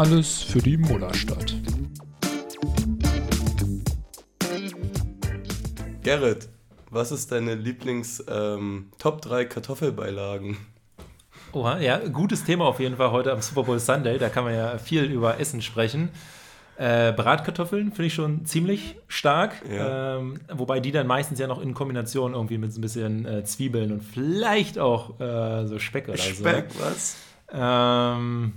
Alles für die Mullerstadt. Gerrit, was ist deine Lieblings ähm, Top 3 Kartoffelbeilagen? Oha, ja, gutes Thema auf jeden Fall heute am Super Bowl Sunday. Da kann man ja viel über Essen sprechen. Äh, Bratkartoffeln finde ich schon ziemlich stark. Ja. Ähm, wobei die dann meistens ja noch in Kombination irgendwie mit so ein bisschen äh, Zwiebeln und vielleicht auch äh, so Speck oder Speck, so. Speck, was? Ähm,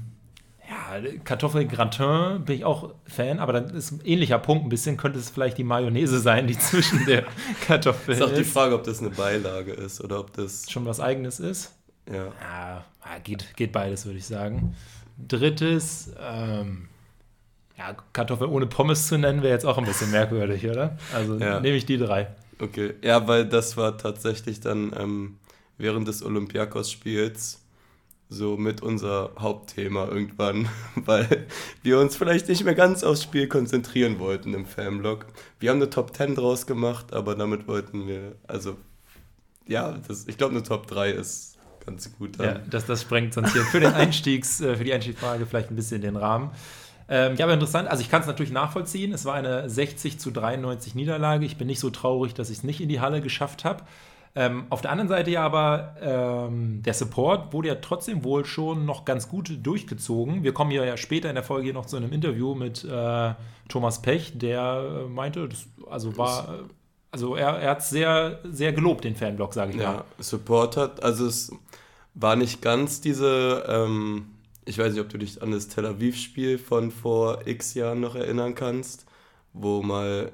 ja, Kartoffelgratin bin ich auch Fan, aber dann ist ein ähnlicher Punkt ein bisschen, könnte es vielleicht die Mayonnaise sein, die zwischen der Kartoffel ist. Ist auch die Frage, ob das eine Beilage ist oder ob das. Schon was Eigenes ist. Ja. Ja, geht, geht beides, würde ich sagen. Drittes, ähm, ja, Kartoffel ohne Pommes zu nennen, wäre jetzt auch ein bisschen merkwürdig, oder? Also ja. nehme ich die drei. Okay, ja, weil das war tatsächlich dann ähm, während des Olympiakos-Spiels so mit unser Hauptthema irgendwann, weil wir uns vielleicht nicht mehr ganz aufs Spiel konzentrieren wollten im Fanblog. Wir haben eine Top 10 draus gemacht, aber damit wollten wir, also ja, das, ich glaube eine Top 3 ist ganz gut. Dann. Ja, das, das sprengt sonst hier für, den Einstiegs, äh, für die Einstiegsfrage vielleicht ein bisschen den Rahmen. Ähm, ja, aber interessant, also ich kann es natürlich nachvollziehen. Es war eine 60 zu 93 Niederlage. Ich bin nicht so traurig, dass ich es nicht in die Halle geschafft habe. Ähm, auf der anderen Seite ja aber, ähm, der Support wurde ja trotzdem wohl schon noch ganz gut durchgezogen. Wir kommen hier ja später in der Folge noch zu einem Interview mit äh, Thomas Pech, der äh, meinte, das, also war, also er, er hat sehr, sehr gelobt, den Fanblock, sage ich ja, mal. Ja, Support hat, also es war nicht ganz diese, ähm, ich weiß nicht, ob du dich an das Tel Aviv-Spiel von vor x Jahren noch erinnern kannst, wo mal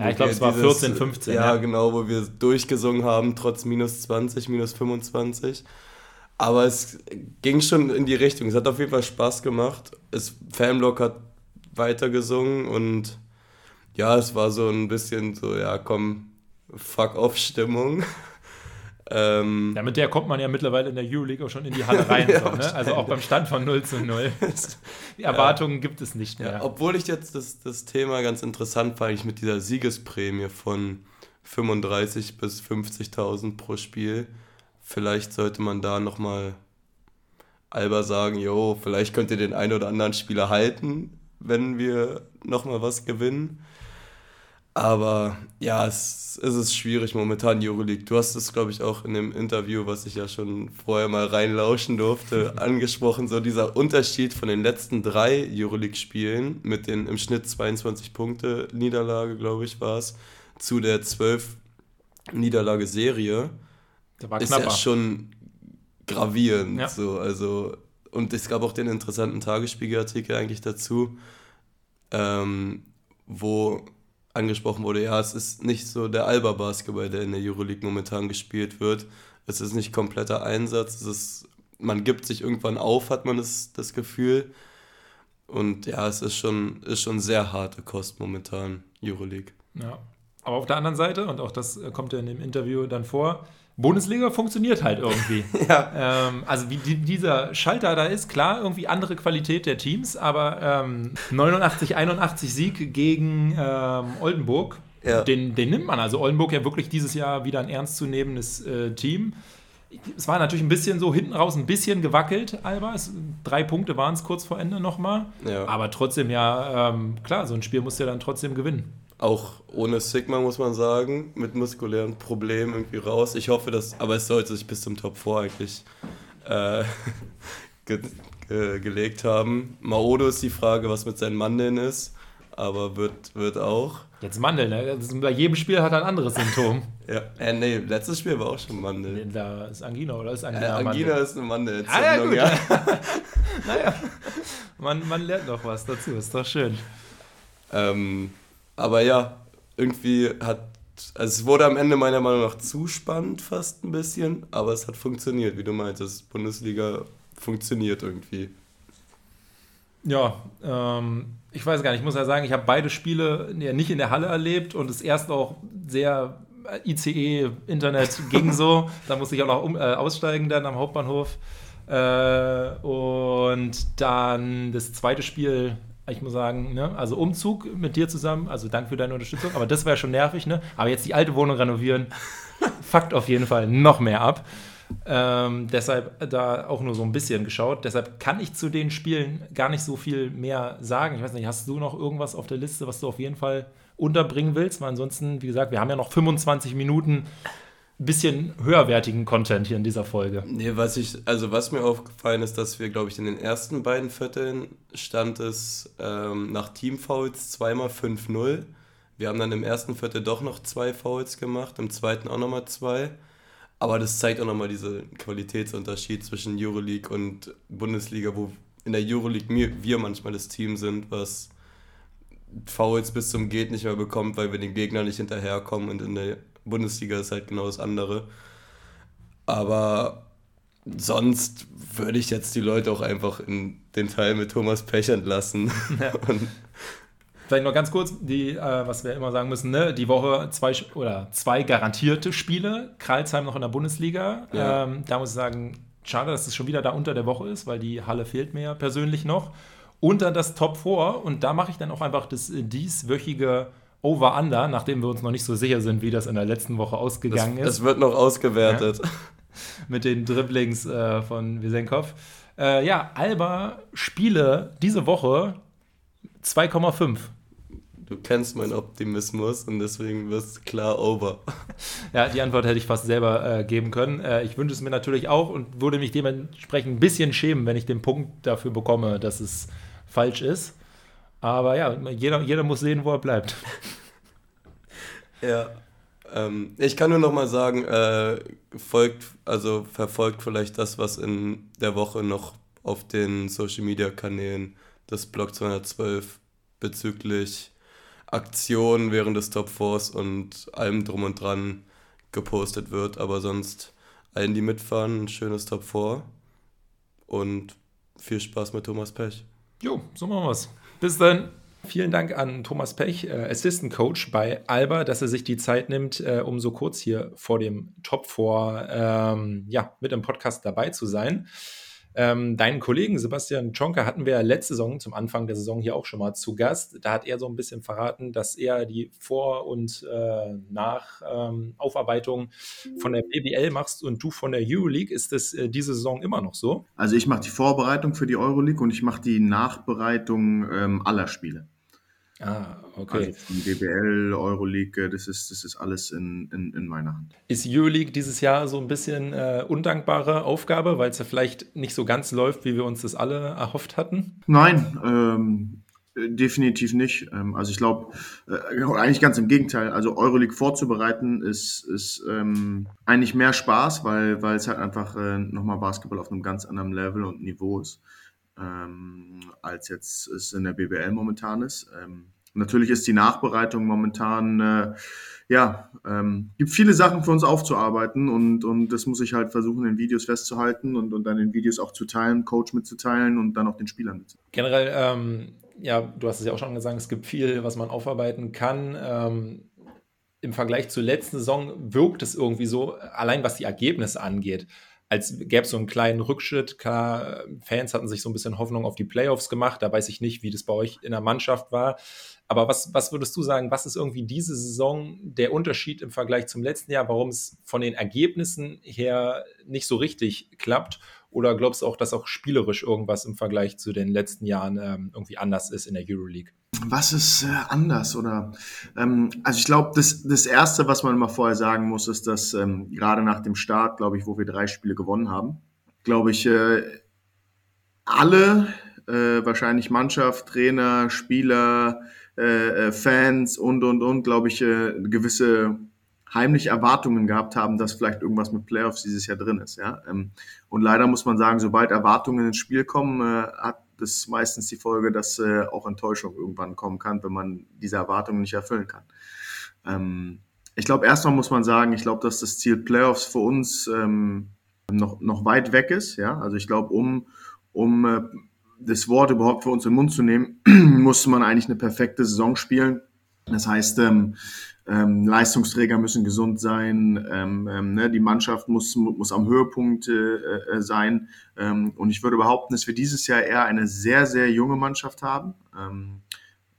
ja, ich glaube, es war 14, 15. Ja, ja, genau, wo wir durchgesungen haben, trotz minus 20, minus 25. Aber es ging schon in die Richtung. Es hat auf jeden Fall Spaß gemacht. Das Fanblock hat weitergesungen und ja, es war so ein bisschen so, ja, komm, fuck off Stimmung. Ähm, ja, mit der kommt man ja mittlerweile in der Euroleague auch schon in die Halle rein. ja, so, ne? Also auch beim Stand von 0 zu 0. Die Erwartungen ja. gibt es nicht mehr. Ja, obwohl ich jetzt das, das Thema ganz interessant fand, ich mit dieser Siegesprämie von 35 bis 50.000 pro Spiel. Vielleicht sollte man da nochmal Alba sagen, jo, vielleicht könnt ihr den einen oder anderen Spieler halten, wenn wir nochmal was gewinnen. Aber ja, es, es ist schwierig momentan, Euroleague. Du hast es, glaube ich, auch in dem Interview, was ich ja schon vorher mal reinlauschen durfte, angesprochen. So dieser Unterschied von den letzten drei Euroleague-Spielen mit den im Schnitt 22 Punkte Niederlage, glaube ich, war es, zu der 12 Niederlage-Serie. Ist ja schon gravierend. Ja. So, also, und es gab auch den interessanten Tagesspiegelartikel eigentlich dazu, ähm, wo angesprochen wurde, ja, es ist nicht so der Alba-Basketball, der in der Euroleague momentan gespielt wird. Es ist nicht kompletter Einsatz, es ist, man gibt sich irgendwann auf, hat man das, das Gefühl. Und ja, es ist schon, ist schon sehr harte Kost momentan, Euroleague. Ja. Aber auf der anderen Seite, und auch das kommt ja in dem Interview dann vor, Bundesliga funktioniert halt irgendwie. ja. Ähm, also wie die, dieser Schalter da ist, klar, irgendwie andere Qualität der Teams, aber ähm, 89, 81 Sieg gegen ähm, Oldenburg, ja. den, den nimmt man. Also Oldenburg ja wirklich dieses Jahr wieder ein ernstzunehmendes äh, Team. Es war natürlich ein bisschen so hinten raus, ein bisschen gewackelt, Alba. Es, drei Punkte waren es kurz vor Ende nochmal. Ja. Aber trotzdem ja, ähm, klar, so ein Spiel muss ja dann trotzdem gewinnen auch ohne Sigma, muss man sagen, mit muskulären Problemen irgendwie raus. Ich hoffe, dass, aber es sollte sich bis zum Top 4 eigentlich äh, ge ge gelegt haben. Maodo ist die Frage, was mit seinen Mandeln ist, aber wird, wird auch. Jetzt Mandeln, ne? bei jedem Spiel hat er ein anderes Symptom. ja, äh, nee, letztes Spiel war auch schon Mandeln. Da ist Angina oder ist Angina? Äh, Angina Mandel? ist eine Mandelentzündung, ah, ja. ja. naja, man, man lernt noch was dazu, ist doch schön. Ähm, aber ja, irgendwie hat, also es wurde am Ende meiner Meinung nach zu spannend fast ein bisschen, aber es hat funktioniert, wie du meintest. Bundesliga funktioniert irgendwie. Ja, ähm, ich weiß gar nicht, ich muss ja sagen, ich habe beide Spiele ja nicht in der Halle erlebt und das erste auch sehr ICE, Internet ging so. da musste ich auch noch um, äh, aussteigen dann am Hauptbahnhof. Äh, und dann das zweite Spiel ich muss sagen, ne? also Umzug mit dir zusammen, also danke für deine Unterstützung, aber das wäre schon nervig, ne? Aber jetzt die alte Wohnung renovieren, fuckt auf jeden Fall noch mehr ab. Ähm, deshalb da auch nur so ein bisschen geschaut. Deshalb kann ich zu den Spielen gar nicht so viel mehr sagen. Ich weiß nicht, hast du noch irgendwas auf der Liste, was du auf jeden Fall unterbringen willst? Weil ansonsten, wie gesagt, wir haben ja noch 25 Minuten bisschen höherwertigen Content hier in dieser Folge. Nee, was ich, also was mir aufgefallen ist, dass wir, glaube ich, in den ersten beiden Vierteln stand es ähm, nach Teamfouls zweimal 5-0. Wir haben dann im ersten Viertel doch noch zwei Fouls gemacht, im zweiten auch nochmal zwei. Aber das zeigt auch nochmal diesen Qualitätsunterschied zwischen Euroleague und Bundesliga, wo in der Euroleague wir manchmal das Team sind, was Fouls bis zum Geht nicht mehr bekommt, weil wir den Gegner nicht hinterherkommen und in der Bundesliga ist halt genau das andere. Aber sonst würde ich jetzt die Leute auch einfach in den Teil mit Thomas Pech entlassen. Ja. Vielleicht noch ganz kurz, die, äh, was wir immer sagen müssen, ne? die Woche zwei oder zwei garantierte Spiele. Kralsheim noch in der Bundesliga. Ja. Ähm, da muss ich sagen, schade, dass es schon wieder da unter der Woche ist, weil die Halle fehlt mir persönlich noch. Und dann das Top 4 und da mache ich dann auch einfach das äh, dieswöchige Over-Under, nachdem wir uns noch nicht so sicher sind, wie das in der letzten Woche ausgegangen das, ist. Das wird noch ausgewertet. Ja. Mit den Dribblings äh, von Wisenkov. Äh, ja, Alba Spiele diese Woche 2,5. Du kennst meinen Optimismus und deswegen wirst du klar over. Ja, die Antwort hätte ich fast selber äh, geben können. Äh, ich wünsche es mir natürlich auch und würde mich dementsprechend ein bisschen schämen, wenn ich den Punkt dafür bekomme, dass es falsch ist. Aber ja, jeder, jeder muss sehen, wo er bleibt. ja. Ähm, ich kann nur noch mal sagen, äh, folgt, also verfolgt vielleicht das, was in der Woche noch auf den Social Media Kanälen des Blog 212 bezüglich Aktionen während des Top 4s und allem drum und dran gepostet wird. Aber sonst allen, die mitfahren, ein schönes Top 4 und viel Spaß mit Thomas Pech. Jo, so machen wir es. Bis dann. Vielen Dank an Thomas Pech, äh, Assistant Coach bei Alba, dass er sich die Zeit nimmt, äh, um so kurz hier vor dem Top 4 ähm, ja, mit im Podcast dabei zu sein. Ähm, deinen Kollegen Sebastian Czonka hatten wir letzte Saison zum Anfang der Saison hier auch schon mal zu Gast. Da hat er so ein bisschen verraten, dass er die Vor- und äh, Nach-Aufarbeitung ähm, von der BBL machst und du von der Euroleague. Ist das äh, diese Saison immer noch so? Also ich mache die Vorbereitung für die Euroleague und ich mache die Nachbereitung ähm, aller Spiele. Ah, okay. Also von BBL, Euroleague, das ist, das ist alles in, in, in meiner Hand. Ist Euroleague dieses Jahr so ein bisschen äh, undankbare Aufgabe, weil es ja vielleicht nicht so ganz läuft, wie wir uns das alle erhofft hatten? Nein, ähm, definitiv nicht. Ähm, also ich glaube, äh, eigentlich ganz im Gegenteil. Also Euroleague vorzubereiten ist, ist ähm, eigentlich mehr Spaß, weil, weil es halt einfach äh, nochmal Basketball auf einem ganz anderen Level und Niveau ist ähm, als jetzt es in der BBL momentan ist. Ähm, natürlich ist die Nachbereitung momentan, äh, ja, ähm, gibt viele Sachen für uns aufzuarbeiten und, und das muss ich halt versuchen, in Videos festzuhalten und, und dann in Videos auch zu teilen, Coach mitzuteilen und dann auch den Spielern mitzuteilen. Generell, ähm, ja, du hast es ja auch schon gesagt, es gibt viel, was man aufarbeiten kann. Ähm, Im Vergleich zur letzten Saison wirkt es irgendwie so, allein was die Ergebnisse angeht als gäbe es so einen kleinen Rückschritt. Klar, Fans hatten sich so ein bisschen Hoffnung auf die Playoffs gemacht. Da weiß ich nicht, wie das bei euch in der Mannschaft war. Aber was, was würdest du sagen, was ist irgendwie diese Saison der Unterschied im Vergleich zum letzten Jahr, warum es von den Ergebnissen her nicht so richtig klappt? Oder glaubst du auch, dass auch spielerisch irgendwas im Vergleich zu den letzten Jahren ähm, irgendwie anders ist in der Euroleague? Was ist äh, anders? Oder ähm, also ich glaube, das, das Erste, was man immer vorher sagen muss, ist, dass ähm, gerade nach dem Start, glaube ich, wo wir drei Spiele gewonnen haben, glaube ich, äh, alle, äh, wahrscheinlich Mannschaft, Trainer, Spieler, äh, äh, Fans und und und, glaube ich, äh, gewisse heimlich Erwartungen gehabt haben, dass vielleicht irgendwas mit Playoffs dieses Jahr drin ist. Ja? Ähm, und leider muss man sagen, sobald Erwartungen ins Spiel kommen, äh, hat das meistens die Folge, dass äh, auch Enttäuschung irgendwann kommen kann, wenn man diese Erwartungen nicht erfüllen kann. Ähm, ich glaube, erstmal muss man sagen, ich glaube, dass das Ziel Playoffs für uns ähm, noch, noch weit weg ist. Ja? Also ich glaube, um, um äh, das Wort überhaupt für uns im Mund zu nehmen, muss man eigentlich eine perfekte Saison spielen. Das heißt, ähm, ähm, Leistungsträger müssen gesund sein, ähm, ähm, ne, die Mannschaft muss, muss am Höhepunkt äh, äh, sein. Ähm, und ich würde behaupten, dass wir dieses Jahr eher eine sehr, sehr junge Mannschaft haben. Ähm,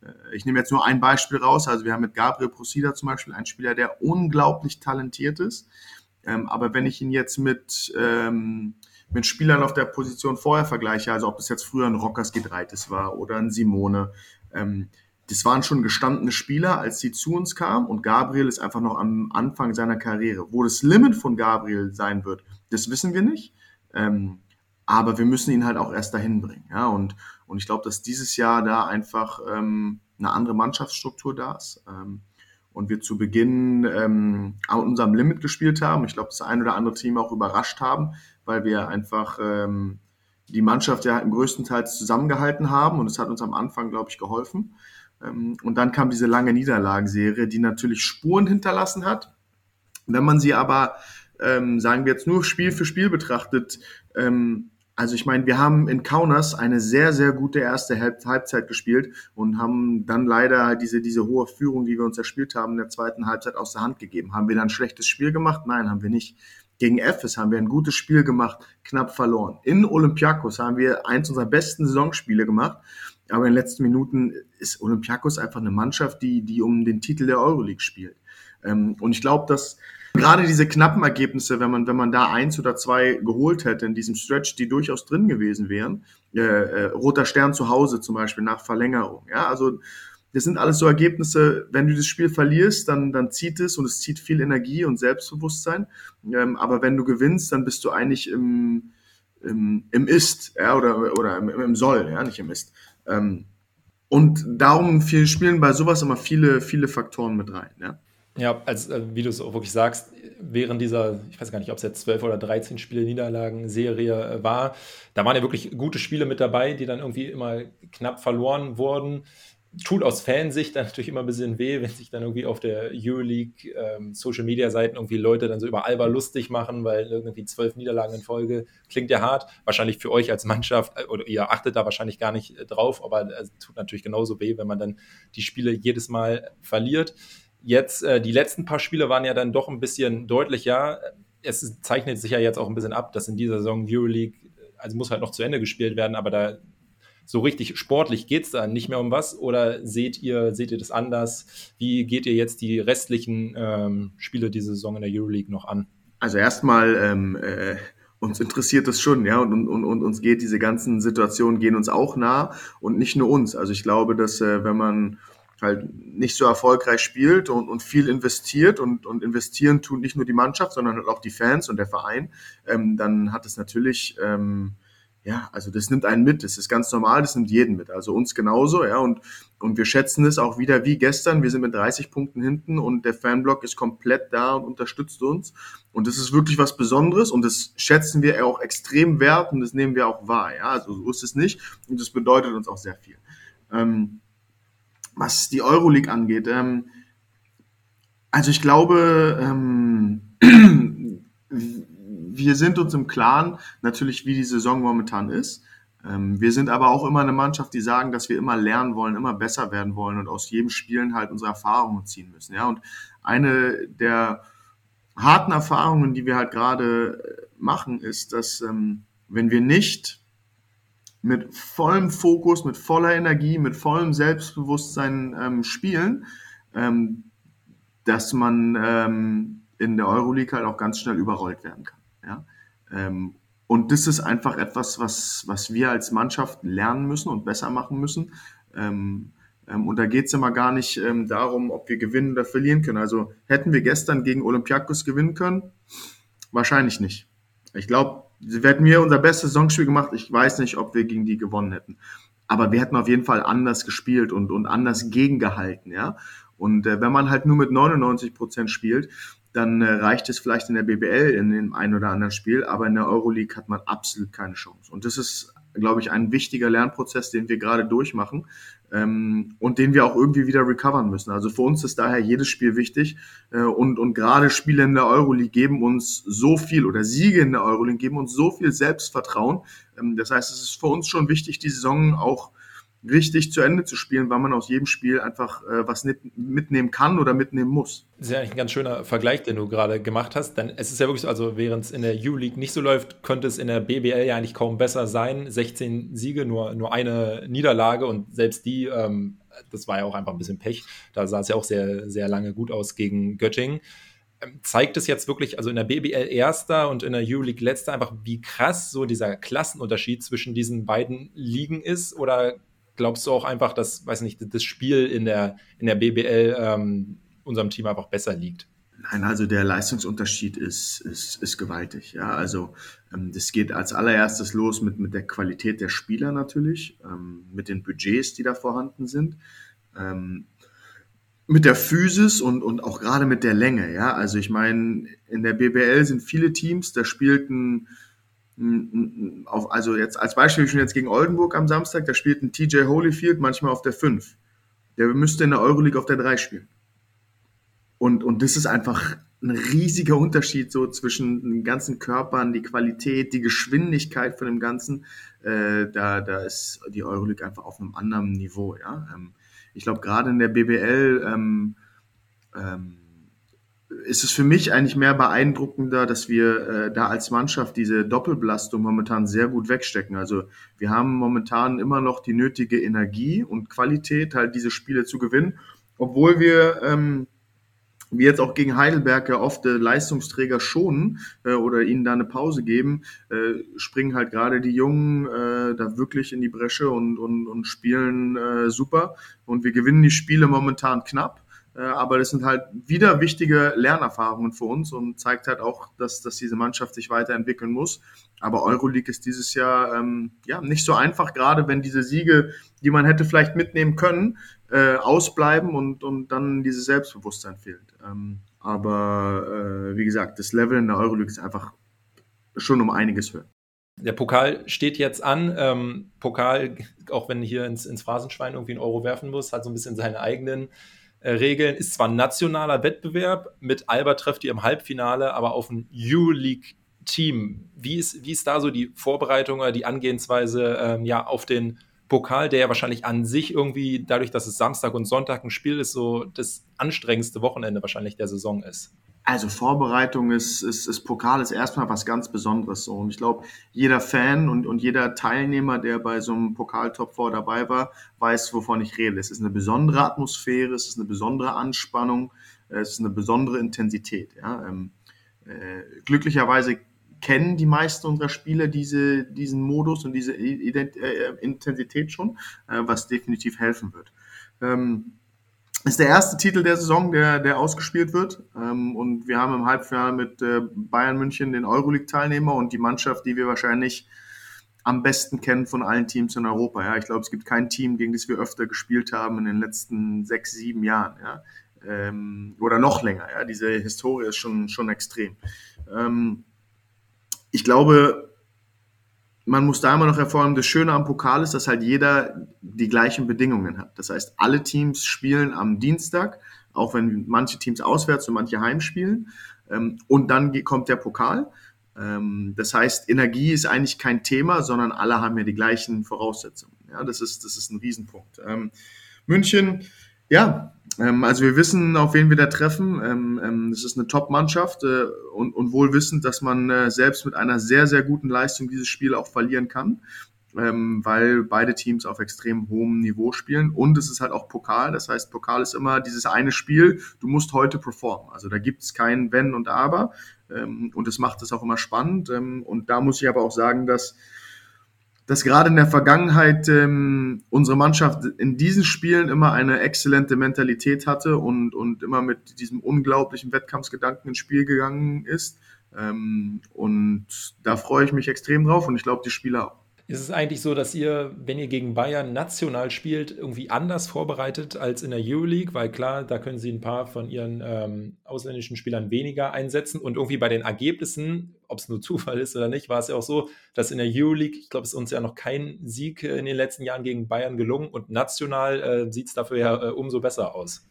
äh, ich nehme jetzt nur ein Beispiel raus. Also wir haben mit Gabriel Procida zum Beispiel einen Spieler, der unglaublich talentiert ist, aber wenn ich ihn jetzt mit, mit Spielern auf der Position vorher vergleiche, also ob es jetzt früher ein Rockers Gedreites war oder ein Simone, ähm, das waren schon gestandene Spieler, als sie zu uns kamen und Gabriel ist einfach noch am Anfang seiner Karriere. Wo das Limit von Gabriel sein wird, das wissen wir nicht. Ähm, aber wir müssen ihn halt auch erst dahin bringen. Ja? Und, und ich glaube, dass dieses Jahr da einfach ähm, eine andere Mannschaftsstruktur da ist. Ähm, und wir zu Beginn ähm, an unserem Limit gespielt haben. Ich glaube, das ein oder andere Team auch überrascht haben, weil wir einfach ähm, die Mannschaft ja im größten Teil zusammengehalten haben und es hat uns am Anfang, glaube ich, geholfen. Ähm, und dann kam diese lange Niederlagenserie, die natürlich Spuren hinterlassen hat. Wenn man sie aber, ähm, sagen wir jetzt nur Spiel für Spiel betrachtet, ähm, also ich meine, wir haben in Kaunas eine sehr, sehr gute erste Halbzeit gespielt und haben dann leider diese, diese hohe Führung, die wir uns erspielt haben, in der zweiten Halbzeit aus der Hand gegeben. Haben wir dann ein schlechtes Spiel gemacht? Nein, haben wir nicht. Gegen Efes haben wir ein gutes Spiel gemacht, knapp verloren. In Olympiakos haben wir eins unserer besten Saisonspiele gemacht. Aber in den letzten Minuten ist Olympiakos einfach eine Mannschaft, die, die um den Titel der Euroleague spielt. Ähm, und ich glaube, dass gerade diese knappen Ergebnisse, wenn man, wenn man da eins oder zwei geholt hätte in diesem Stretch, die durchaus drin gewesen wären, äh, äh, Roter Stern zu Hause zum Beispiel nach Verlängerung, ja, also das sind alles so Ergebnisse, wenn du das Spiel verlierst, dann, dann zieht es und es zieht viel Energie und Selbstbewusstsein. Ähm, aber wenn du gewinnst, dann bist du eigentlich im, im, im Ist, ja, oder, oder im, im Soll, ja, nicht im Ist. Ähm, und darum viel, spielen bei sowas immer viele, viele Faktoren mit rein, ja. Ja, also wie du es auch wirklich sagst, während dieser, ich weiß gar nicht, ob es jetzt 12 oder 13 Spiele Niederlagen-Serie äh, war, da waren ja wirklich gute Spiele mit dabei, die dann irgendwie immer knapp verloren wurden. Tut aus Fansicht dann natürlich immer ein bisschen weh, wenn sich dann irgendwie auf der Euroleague ähm, Social Media Seiten irgendwie Leute dann so über Alba lustig machen, weil irgendwie zwölf Niederlagen in Folge klingt ja hart. Wahrscheinlich für euch als Mannschaft, äh, oder ihr achtet da wahrscheinlich gar nicht äh, drauf, aber es tut natürlich genauso weh, wenn man dann die Spiele jedes Mal verliert. Jetzt, äh, die letzten paar Spiele waren ja dann doch ein bisschen deutlicher. Es zeichnet sich ja jetzt auch ein bisschen ab, dass in dieser Saison Euroleague, also muss halt noch zu Ende gespielt werden, aber da so richtig sportlich geht es da nicht mehr um was? Oder seht ihr, seht ihr das anders? Wie geht ihr jetzt die restlichen ähm, Spiele dieser Saison in der Euroleague noch an? Also erstmal, ähm, äh, uns interessiert das schon, ja, und, und, und uns geht diese ganzen Situationen, gehen uns auch nah und nicht nur uns. Also ich glaube, dass äh, wenn man halt nicht so erfolgreich spielt und, und viel investiert und, und investieren tun nicht nur die Mannschaft, sondern halt auch die Fans und der Verein, ähm, dann hat es natürlich, ähm, ja, also das nimmt einen mit, das ist ganz normal, das nimmt jeden mit, also uns genauso, ja, und, und wir schätzen es auch wieder wie gestern, wir sind mit 30 Punkten hinten und der Fanblock ist komplett da und unterstützt uns und das ist wirklich was Besonderes und das schätzen wir auch extrem wert und das nehmen wir auch wahr, ja, also so ist es nicht und das bedeutet uns auch sehr viel. Ähm, was die Euroleague angeht. Ähm, also ich glaube, ähm, wir sind uns im Klaren natürlich, wie die Saison momentan ist. Ähm, wir sind aber auch immer eine Mannschaft, die sagen, dass wir immer lernen wollen, immer besser werden wollen und aus jedem Spielen halt unsere Erfahrungen ziehen müssen. Ja, und eine der harten Erfahrungen, die wir halt gerade machen, ist, dass ähm, wenn wir nicht mit vollem Fokus, mit voller Energie, mit vollem Selbstbewusstsein ähm, spielen, ähm, dass man ähm, in der Euroleague halt auch ganz schnell überrollt werden kann. Ja? Ähm, und das ist einfach etwas, was, was wir als Mannschaft lernen müssen und besser machen müssen. Ähm, ähm, und da geht es immer gar nicht darum, ob wir gewinnen oder verlieren können. Also hätten wir gestern gegen Olympiakos gewinnen können? Wahrscheinlich nicht. Ich glaube, wir hätten wir unser bestes Saisonspiel gemacht. Ich weiß nicht, ob wir gegen die gewonnen hätten. Aber wir hätten auf jeden Fall anders gespielt und, und anders gegengehalten, ja. Und äh, wenn man halt nur mit 99 Prozent spielt, dann äh, reicht es vielleicht in der BBL in dem einen oder anderen Spiel, aber in der Euroleague hat man absolut keine Chance. Und das ist, glaube ich, ein wichtiger Lernprozess, den wir gerade durchmachen, ähm, und den wir auch irgendwie wieder recovern müssen. Also für uns ist daher jedes Spiel wichtig äh, und, und gerade Spiele in der Euroleague geben uns so viel oder Siege in der Euroleague geben uns so viel Selbstvertrauen. Ähm, das heißt, es ist für uns schon wichtig, die Saison auch richtig zu Ende zu spielen, weil man aus jedem Spiel einfach äh, was mitnehmen kann oder mitnehmen muss. Das ist ja eigentlich ein ganz schöner Vergleich, den du gerade gemacht hast. Denn es ist ja wirklich so, also während es in der U-League nicht so läuft, könnte es in der BBL ja eigentlich kaum besser sein. 16 Siege, nur, nur eine Niederlage und selbst die, ähm, das war ja auch einfach ein bisschen Pech. Da sah es ja auch sehr, sehr lange gut aus gegen Göttingen. ähm, zeigt es jetzt wirklich, also in der BBL Erster und in der Euroleague Letzter, einfach wie krass so dieser Klassenunterschied zwischen diesen beiden Ligen ist? Oder glaubst du auch einfach, dass, weiß nicht, das Spiel in der, in der BBL ähm, unserem Team einfach besser liegt? Nein, also der Leistungsunterschied ist, ist, ist gewaltig. Ja, also ähm, das geht als allererstes los mit, mit der Qualität der Spieler natürlich, ähm, mit den Budgets, die da vorhanden sind, ähm, mit der Physis und, und auch gerade mit der Länge. Ja, also ich meine, in der BBL sind viele Teams, da spielten auf, also jetzt als Beispiel schon jetzt gegen Oldenburg am Samstag, da spielt ein TJ Holyfield manchmal auf der 5. Der müsste in der Euroleague auf der 3 spielen. Und, und das ist einfach ein riesiger Unterschied so zwischen den ganzen Körpern, die Qualität, die Geschwindigkeit von dem Ganzen. Äh, da, da ist die Euroleague einfach auf einem anderen Niveau. Ja? Ähm, ich glaube, gerade in der BBL ähm, ähm, ist es für mich eigentlich mehr beeindruckender, dass wir äh, da als Mannschaft diese Doppelbelastung momentan sehr gut wegstecken. Also wir haben momentan immer noch die nötige Energie und Qualität, halt diese Spiele zu gewinnen, obwohl wir ähm, wie jetzt auch gegen Heidelberg ja oft äh, Leistungsträger schonen äh, oder ihnen da eine Pause geben, äh, springen halt gerade die Jungen äh, da wirklich in die Bresche und, und, und spielen äh, super. Und wir gewinnen die Spiele momentan knapp. Äh, aber das sind halt wieder wichtige Lernerfahrungen für uns und zeigt halt auch, dass, dass diese Mannschaft sich weiterentwickeln muss. Aber Euroleague ist dieses Jahr ähm, ja nicht so einfach, gerade wenn diese Siege, die man hätte vielleicht mitnehmen können, äh, ausbleiben und, und dann dieses Selbstbewusstsein fehlt. Ähm, aber äh, wie gesagt, das Level in der Euroleague ist einfach schon um einiges höher. Der Pokal steht jetzt an. Ähm, Pokal, auch wenn hier ins, ins Phrasenschwein irgendwie einen Euro werfen muss, hat so ein bisschen seine eigenen Regeln. Ist zwar nationaler Wettbewerb, mit Alba trefft ihr im Halbfinale, aber auf ein Euroleague-Team. Wie ist, wie ist da so die Vorbereitung oder die Angehensweise ähm, ja, auf den Pokal, der ja wahrscheinlich an sich irgendwie, dadurch, dass es Samstag und Sonntag ein Spiel ist, so das anstrengendste Wochenende wahrscheinlich der Saison ist. Also Vorbereitung ist, ist, ist Pokal ist erstmal was ganz Besonderes so. Und ich glaube, jeder Fan und, und jeder Teilnehmer, der bei so einem Pokal-Top 4 dabei war, weiß, wovon ich rede. Es ist eine besondere Atmosphäre, es ist eine besondere Anspannung, es ist eine besondere Intensität. Ja? Ähm, äh, glücklicherweise kennen die meisten unserer Spieler diese, diesen Modus und diese Ident äh, Intensität schon, äh, was definitiv helfen wird. Ähm, ist der erste Titel der Saison, der, der ausgespielt wird. Ähm, und wir haben im Halbfinale mit äh, Bayern München den Euroleague-Teilnehmer und die Mannschaft, die wir wahrscheinlich am besten kennen von allen Teams in Europa. Ja, ich glaube, es gibt kein Team, gegen das wir öfter gespielt haben in den letzten sechs, sieben Jahren. Ja, ähm, oder noch länger. Ja, diese Historie ist schon schon extrem. Ähm, ich glaube, man muss da immer noch hervorheben, das Schöne am Pokal ist, dass halt jeder die gleichen Bedingungen hat. Das heißt, alle Teams spielen am Dienstag, auch wenn manche Teams auswärts und manche heimspielen. Ähm, und dann kommt der Pokal. Ähm, das heißt, Energie ist eigentlich kein Thema, sondern alle haben ja die gleichen Voraussetzungen. Ja, das ist, das ist ein Riesenpunkt. Ähm, München, ja, also wir wissen, auf wen wir da treffen. Ähm, ähm, es ist eine Top-Mannschaft äh, und, und wohl wissend, dass man äh, selbst mit einer sehr, sehr guten Leistung dieses Spiel auch verlieren kann, ähm, weil beide Teams auf extrem hohem Niveau spielen. Und es ist halt auch Pokal. Das heißt, Pokal ist immer dieses eine Spiel, du musst heute performen. Also da gibt es kein Wenn und Aber. Ähm, und das macht es auch immer spannend. Ähm, und da muss ich aber auch sagen, dass dass gerade in der Vergangenheit ähm, unsere Mannschaft in diesen Spielen immer eine exzellente Mentalität hatte und, und immer mit diesem unglaublichen Wettkampfsgedanken ins Spiel gegangen ist. Ähm, und da freue ich mich extrem drauf und ich glaube, die Spieler auch. Ist es eigentlich so, dass ihr, wenn ihr gegen Bayern national spielt, irgendwie anders vorbereitet als in der Euroleague? Weil klar, da können sie ein paar von ihren ähm, ausländischen Spielern weniger einsetzen. Und irgendwie bei den Ergebnissen, ob es nur Zufall ist oder nicht, war es ja auch so, dass in der Euroleague, ich glaube, es ist uns ja noch kein Sieg in den letzten Jahren gegen Bayern gelungen. Und national äh, sieht es dafür ja äh, umso besser aus.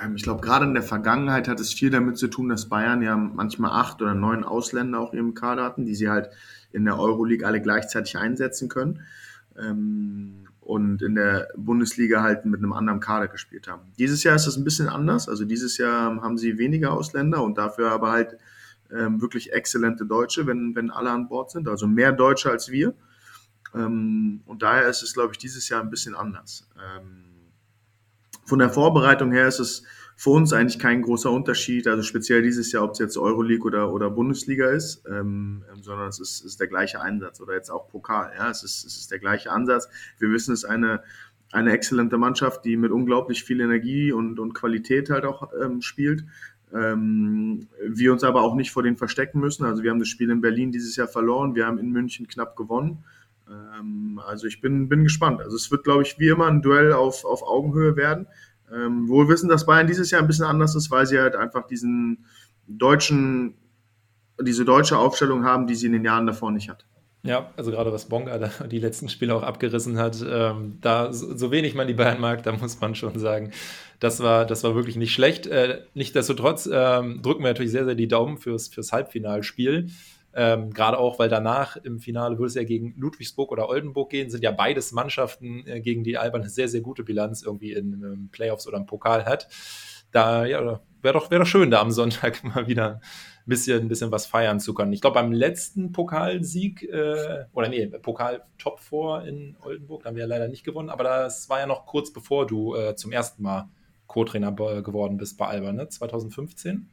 Ähm, ich glaube, gerade in der Vergangenheit hat es viel damit zu tun, dass Bayern ja manchmal acht oder neun Ausländer auch im Kader hatten, die sie halt in der Euroleague alle gleichzeitig einsetzen können. Ähm, und in der Bundesliga halt mit einem anderen Kader gespielt haben. Dieses Jahr ist das ein bisschen anders. Also dieses Jahr haben sie weniger Ausländer und dafür aber halt ähm, wirklich exzellente Deutsche, wenn, wenn alle an Bord sind. Also mehr Deutsche als wir. Und daher ist es, glaube ich, dieses Jahr ein bisschen anders. Von der Vorbereitung her ist es für uns eigentlich kein großer Unterschied, also speziell dieses Jahr, ob es jetzt Euroleague oder, oder Bundesliga ist, ähm, ähm, sondern es ist, ist der gleiche Einsatz oder jetzt auch Pokal. Ja, es ist, es ist der gleiche Ansatz. Wir wissen, es ist eine, eine exzellente Mannschaft, die mit unglaublich viel Energie und, und Qualität halt auch ähm, spielt. Ähm, wir uns aber auch nicht vor denen verstecken müssen. Also wir haben das Spiel in Berlin dieses Jahr verloren, wir haben in München knapp gewonnen. Ähm, also ich bin, bin gespannt. Also es wird, glaube ich, wie immer ein Duell auf, auf Augenhöhe werden. Ähm, wohl wissen, dass Bayern dieses Jahr ein bisschen anders ist, weil sie halt einfach diesen deutschen, diese deutsche Aufstellung haben, die sie in den Jahren davor nicht hat. Ja, also gerade was Bonga die letzten Spiele auch abgerissen hat, ähm, da so, wenig man die Bayern mag, da muss man schon sagen, das war, das war wirklich nicht schlecht. Äh, Nichtsdestotrotz ähm, drücken wir natürlich sehr, sehr die Daumen fürs, fürs Halbfinalspiel. Ähm, Gerade auch, weil danach im Finale würde es ja gegen Ludwigsburg oder Oldenburg gehen, sind ja beides Mannschaften, äh, gegen die Alba eine sehr, sehr gute Bilanz irgendwie in ähm, Playoffs oder im Pokal hat. Da ja, wäre doch, wär doch schön, da am Sonntag mal wieder ein bisschen, ein bisschen was feiern zu können. Ich glaube, beim letzten Pokalsieg, äh, oder nee, Pokal-Top 4 in Oldenburg, da haben wir ja leider nicht gewonnen, aber das war ja noch kurz bevor du äh, zum ersten Mal Co-Trainer geworden bist bei Alba, ne? 2015?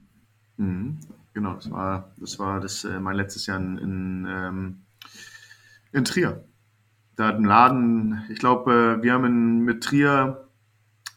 Mhm. Genau, das war das, war das äh, mein letztes Jahr in, in, ähm, in Trier. Da hat ein Laden, ich glaube, äh, wir haben in, mit Trier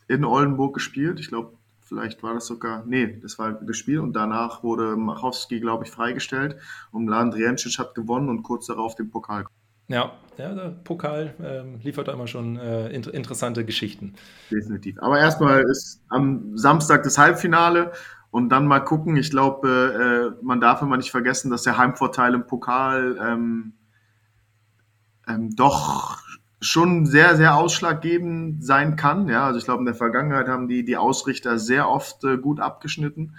in Oldenburg gespielt. Ich glaube, vielleicht war das sogar, nee, das war das Spiel und danach wurde Machowski, glaube ich, freigestellt und Laden Driancic hat gewonnen und kurz darauf den Pokal. Ja, ja der Pokal ähm, liefert da immer schon äh, inter interessante Geschichten. Definitiv. Aber erstmal ist am Samstag das Halbfinale und dann mal gucken. Ich glaube, äh, man darf immer nicht vergessen, dass der Heimvorteil im Pokal ähm, ähm, doch schon sehr, sehr ausschlaggebend sein kann. Ja, also ich glaube, in der Vergangenheit haben die, die Ausrichter sehr oft äh, gut abgeschnitten.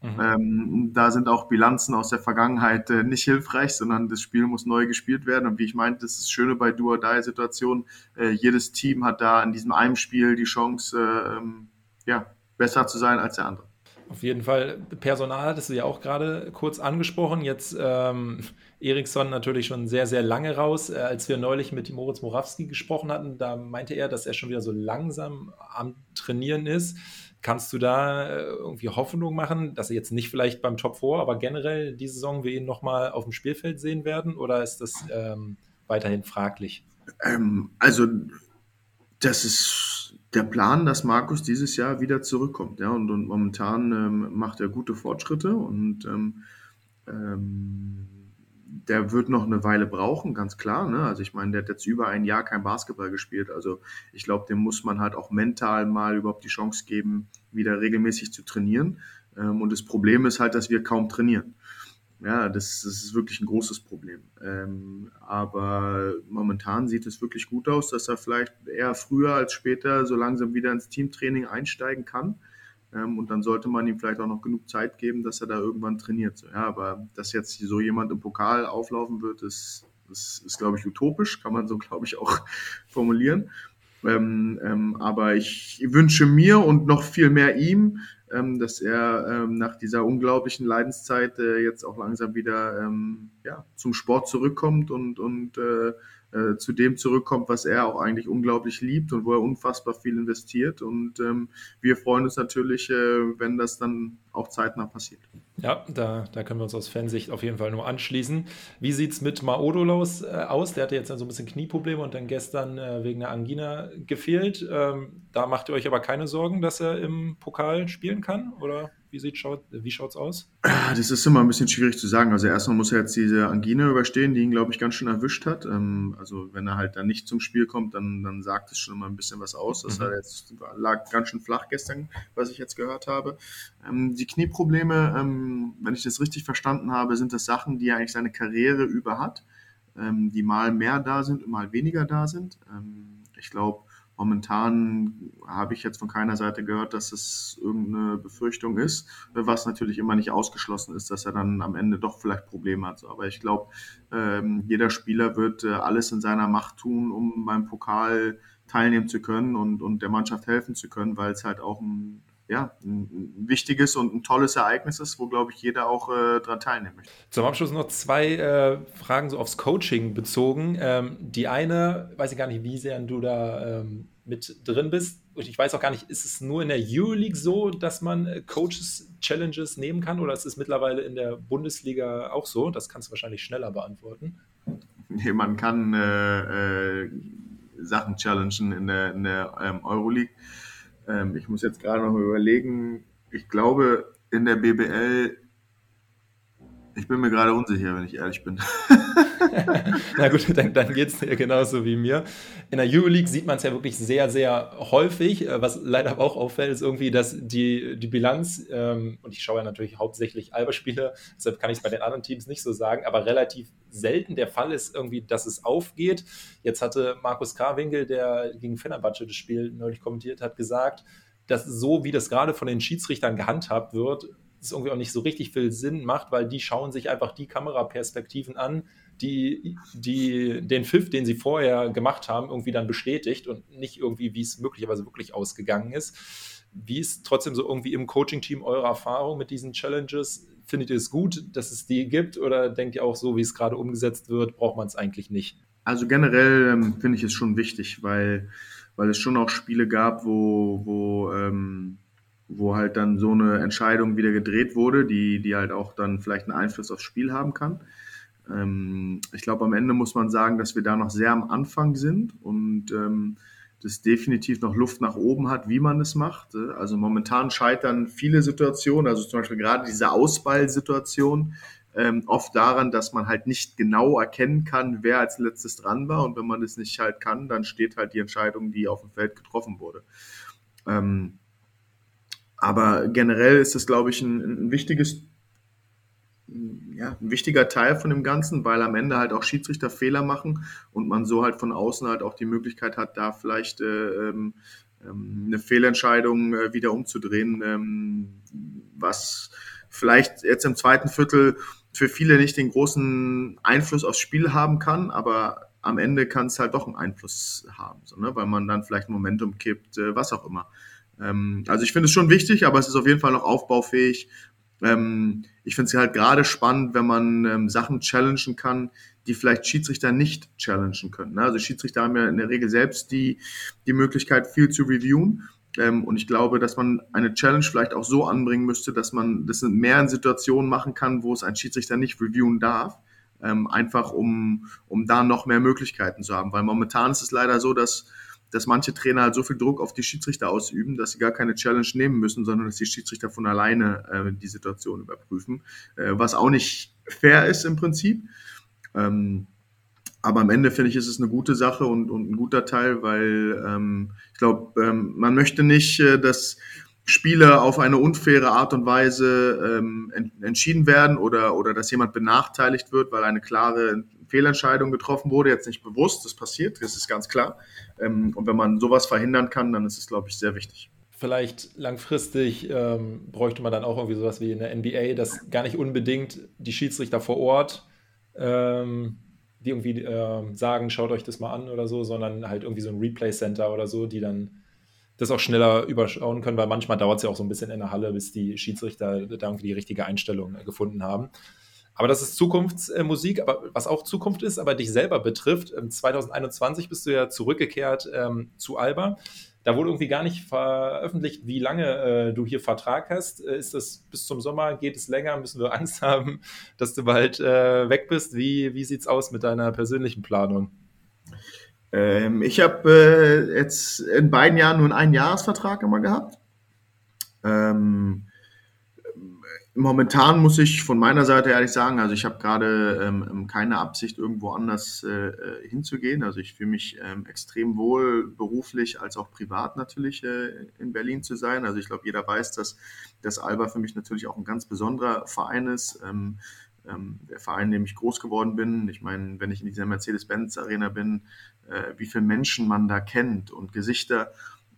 Mhm. Ähm, da sind auch Bilanzen aus der Vergangenheit äh, nicht hilfreich, sondern das Spiel muss neu gespielt werden. Und wie ich meinte, das ist das Schöne bei Do-or-Die-Situationen. Äh, jedes Team hat da in diesem einen Spiel die Chance, äh, ähm, ja, besser zu sein als der andere. Auf jeden Fall. Personal hattest du ja auch gerade kurz angesprochen. Jetzt ähm, Eriksson natürlich schon sehr, sehr lange raus. Äh, als wir neulich mit Moritz Morawski gesprochen hatten, da meinte er, dass er schon wieder so langsam am Trainieren ist. Kannst du da äh, irgendwie Hoffnung machen, dass er jetzt nicht vielleicht beim Top 4, aber generell die Saison wir ihn nochmal auf dem Spielfeld sehen werden? Oder ist das ähm, weiterhin fraglich? Ähm, also, das ist der Plan, dass Markus dieses Jahr wieder zurückkommt. Ja, und, und momentan ähm, macht er gute Fortschritte und ähm, ähm, der wird noch eine Weile brauchen, ganz klar. Ne? Also ich meine, der hat jetzt über ein Jahr kein Basketball gespielt. Also ich glaube, dem muss man halt auch mental mal überhaupt die Chance geben, wieder regelmäßig zu trainieren. Ähm, und das Problem ist halt, dass wir kaum trainieren. Ja, das, das ist wirklich ein großes Problem. Ähm, aber momentan sieht es wirklich gut aus, dass er vielleicht eher früher als später so langsam wieder ins Teamtraining einsteigen kann. Ähm, und dann sollte man ihm vielleicht auch noch genug Zeit geben, dass er da irgendwann trainiert. Ja, aber dass jetzt so jemand im Pokal auflaufen wird, ist, ist, ist glaube ich, utopisch, kann man so, glaube ich, auch formulieren. Ähm, ähm, aber ich wünsche mir und noch viel mehr ihm, dass er ähm, nach dieser unglaublichen Leidenszeit äh, jetzt auch langsam wieder ähm, ja, zum Sport zurückkommt und, und äh, äh, zu dem zurückkommt, was er auch eigentlich unglaublich liebt und wo er unfassbar viel investiert. Und ähm, wir freuen uns natürlich, wenn das dann auch zeitnah passiert. Ja, da, da können wir uns aus Fansicht auf jeden Fall nur anschließen. Wie sieht es mit Maodolos äh, aus? Der hatte jetzt so ein bisschen Knieprobleme und dann gestern äh, wegen der Angina gefehlt. Ähm, da macht ihr euch aber keine Sorgen, dass er im Pokal spielen kann? Oder? Wie, sieht, schaut, wie schaut es aus? Das ist immer ein bisschen schwierig zu sagen. Also erstmal muss er jetzt diese Angine überstehen, die ihn, glaube ich, ganz schön erwischt hat. Ähm, also wenn er halt dann nicht zum Spiel kommt, dann, dann sagt es schon immer ein bisschen was aus. Das mhm. jetzt, lag ganz schön flach gestern, was ich jetzt gehört habe. Ähm, die Knieprobleme, ähm, wenn ich das richtig verstanden habe, sind das Sachen, die er eigentlich seine Karriere über hat, die mal mehr da sind und mal weniger da sind. ich glaube, Momentan habe ich jetzt von keiner Seite gehört, dass es irgendeine Befürchtung ist, was natürlich immer nicht ausgeschlossen ist, dass er dann am Ende doch vielleicht Probleme hat. Aber ich glaube, ähm, jeder Spieler wird äh, alles in seiner Macht tun, um beim Pokal teilnehmen zu können und, und der Mannschaft helfen zu können, weil es halt auch ein ja, ein wichtiges und ein tolles Ereignis ist, wo, glaube ich, jeder auch äh, daran teilnehmen möchte. Zum Abschluss noch zwei äh, Fragen so aufs Coaching bezogen. Ähm, die eine, weiß ich gar nicht, wie sehr du da ähm, mit drin bist. ich weiß auch gar nicht, ist es nur in der Euroleague so, dass man äh, Coaches Challenges nehmen kann oder ist es mittlerweile in der Bundesliga auch so? Das kannst du wahrscheinlich schneller beantworten. Nee, man kann äh, äh, Sachen challengen in der, in der ähm, Euroleague. Ähm, ich muss jetzt gerade noch mal überlegen. Ich glaube, in der BBL ich bin mir gerade unsicher, wenn ich ehrlich bin. Na gut, dann, dann geht es dir genauso wie mir. In der Euroleague sieht man es ja wirklich sehr, sehr häufig. Äh, was leider auch auffällt, ist irgendwie, dass die, die Bilanz, ähm, und ich schaue ja natürlich hauptsächlich Alberspiele, deshalb kann ich es bei den anderen Teams nicht so sagen, aber relativ selten der Fall ist irgendwie, dass es aufgeht. Jetzt hatte Markus Karwinkel, der gegen Fenerbahce das Spiel neulich kommentiert hat, gesagt, dass so wie das gerade von den Schiedsrichtern gehandhabt wird, es irgendwie auch nicht so richtig viel Sinn macht, weil die schauen sich einfach die Kameraperspektiven an, die, die den Pfiff, den sie vorher gemacht haben, irgendwie dann bestätigt und nicht irgendwie, wie es möglicherweise wirklich ausgegangen ist. Wie ist trotzdem so irgendwie im Coaching-Team eure Erfahrung mit diesen Challenges? Findet ihr es gut, dass es die gibt oder denkt ihr auch so, wie es gerade umgesetzt wird, braucht man es eigentlich nicht? Also generell ähm, finde ich es schon wichtig, weil, weil es schon auch Spiele gab, wo, wo ähm, wo halt dann so eine Entscheidung wieder gedreht wurde, die, die halt auch dann vielleicht einen Einfluss aufs Spiel haben kann. Ähm, ich glaube, am Ende muss man sagen, dass wir da noch sehr am Anfang sind und ähm, das definitiv noch Luft nach oben hat, wie man es macht. Also momentan scheitern viele Situationen, also zum Beispiel gerade diese Ausballsituation, ähm, oft daran, dass man halt nicht genau erkennen kann, wer als letztes dran war. Und wenn man das nicht halt kann, dann steht halt die Entscheidung, die auf dem Feld getroffen wurde. Ähm, aber generell ist es, glaube ich, ein, ein wichtiges, ja, ein wichtiger Teil von dem Ganzen, weil am Ende halt auch Schiedsrichter Fehler machen und man so halt von außen halt auch die Möglichkeit hat, da vielleicht äh, ähm, ähm eine Fehlentscheidung äh, wieder umzudrehen, ähm, was vielleicht jetzt im zweiten Viertel für viele nicht den großen Einfluss aufs Spiel haben kann, aber am Ende kann es halt doch einen Einfluss haben, so, ne? weil man dann vielleicht Momentum kippt, äh, was auch immer. Ähm, also ich finde es schon wichtig, aber es ist auf jeden Fall noch aufbaufähig. Ähm, ich finde es halt gerade spannend, wenn man ähm, Sachen challengen kann, die vielleicht Schiedsrichter nicht challengen können. Ne? Also Schiedsrichter haben ja in der Regel selbst die, die Möglichkeit, viel zu reviewen. Ähm, und ich glaube, dass man eine Challenge vielleicht auch so anbringen müsste, dass man das in mehreren Situationen machen kann, wo es ein Schiedsrichter nicht reviewen darf. Ähm, einfach um, um da noch mehr Möglichkeiten zu haben. Weil momentan ist es leider so, dass dass manche Trainer halt so viel Druck auf die Schiedsrichter ausüben, dass sie gar keine Challenge nehmen müssen, sondern dass die Schiedsrichter von alleine äh, die Situation überprüfen, äh, was auch nicht fair ist im Prinzip. Ähm, aber am Ende finde ich, ist es eine gute Sache und, und ein guter Teil, weil ähm, ich glaube, ähm, man möchte nicht, äh, dass Spiele auf eine unfaire Art und Weise ähm, entschieden werden oder, oder dass jemand benachteiligt wird, weil eine klare Fehlentscheidung getroffen wurde, jetzt nicht bewusst, das passiert, das ist ganz klar. Ähm, und wenn man sowas verhindern kann, dann ist es, glaube ich, sehr wichtig. Vielleicht langfristig ähm, bräuchte man dann auch irgendwie sowas wie in der NBA, dass gar nicht unbedingt die Schiedsrichter vor Ort ähm, die irgendwie äh, sagen, schaut euch das mal an oder so, sondern halt irgendwie so ein Replay Center oder so, die dann das auch schneller überschauen können, weil manchmal dauert es ja auch so ein bisschen in der Halle, bis die Schiedsrichter da irgendwie die richtige Einstellung gefunden haben. Aber das ist Zukunftsmusik, aber was auch Zukunft ist, aber dich selber betrifft. 2021 ähm, bist du ja zurückgekehrt ähm, zu Alba. Da wurde irgendwie gar nicht veröffentlicht, wie lange äh, du hier Vertrag hast. Äh, ist das bis zum Sommer? Geht es länger? Müssen wir Angst haben, dass du bald äh, weg bist? Wie, wie sieht es aus mit deiner persönlichen Planung? Ähm, ich habe äh, jetzt in beiden Jahren nur einen Einjahresvertrag immer gehabt. Ähm, Momentan muss ich von meiner Seite ehrlich sagen, also ich habe gerade ähm, ähm, keine Absicht, irgendwo anders äh, äh, hinzugehen. Also ich fühle mich ähm, extrem wohl beruflich als auch privat natürlich äh, in Berlin zu sein. Also ich glaube, jeder weiß, dass das Alba für mich natürlich auch ein ganz besonderer Verein ist. Ähm, ähm, der Verein, in dem ich groß geworden bin. Ich meine, wenn ich in dieser Mercedes-Benz-Arena bin, äh, wie viele Menschen man da kennt und Gesichter,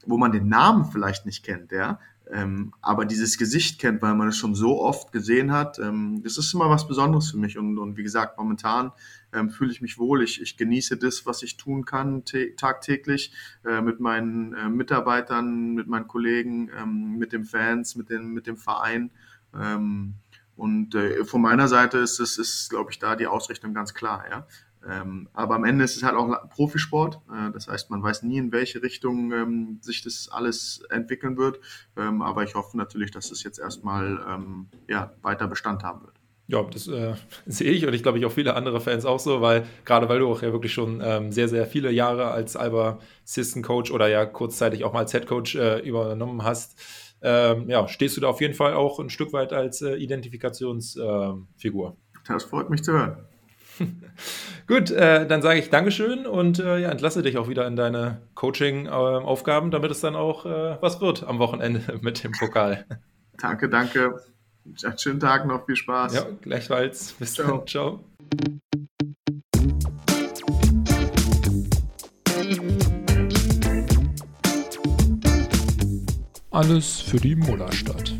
wo man den Namen vielleicht nicht kennt, ja, ähm, aber dieses Gesicht kennt, weil man es schon so oft gesehen hat, ähm, das ist immer was Besonderes für mich. Und, und wie gesagt, momentan ähm, fühle ich mich wohl. Ich, ich genieße das, was ich tun kann tagtäglich äh, mit meinen äh, Mitarbeitern, mit meinen Kollegen, ähm, mit den Fans, mit, den, mit dem Verein. Ähm, und äh, von meiner Seite ist es, ist, glaube ich, da die Ausrichtung ganz klar. Ja? Ähm, aber am Ende ist es halt auch Profisport. Äh, das heißt, man weiß nie, in welche Richtung ähm, sich das alles entwickeln wird. Ähm, aber ich hoffe natürlich, dass es jetzt erstmal ähm, ja, weiter Bestand haben wird. Ja, das äh, sehe ich und ich glaube ich auch viele andere Fans auch so, weil gerade weil du auch ja wirklich schon ähm, sehr, sehr viele Jahre als Alba Assistant Coach oder ja kurzzeitig auch mal als Head Coach äh, übernommen hast, ähm, ja, stehst du da auf jeden Fall auch ein Stück weit als äh, Identifikationsfigur. das freut mich zu hören. Gut, äh, dann sage ich Dankeschön und äh, ja, entlasse dich auch wieder in deine Coaching-Aufgaben, damit es dann auch äh, was wird am Wochenende mit dem Pokal. Danke, danke. Einen schönen Tag noch, viel Spaß. Ja, gleichfalls. Bis Ciao. dann. Ciao. Alles für die Mullerstadt.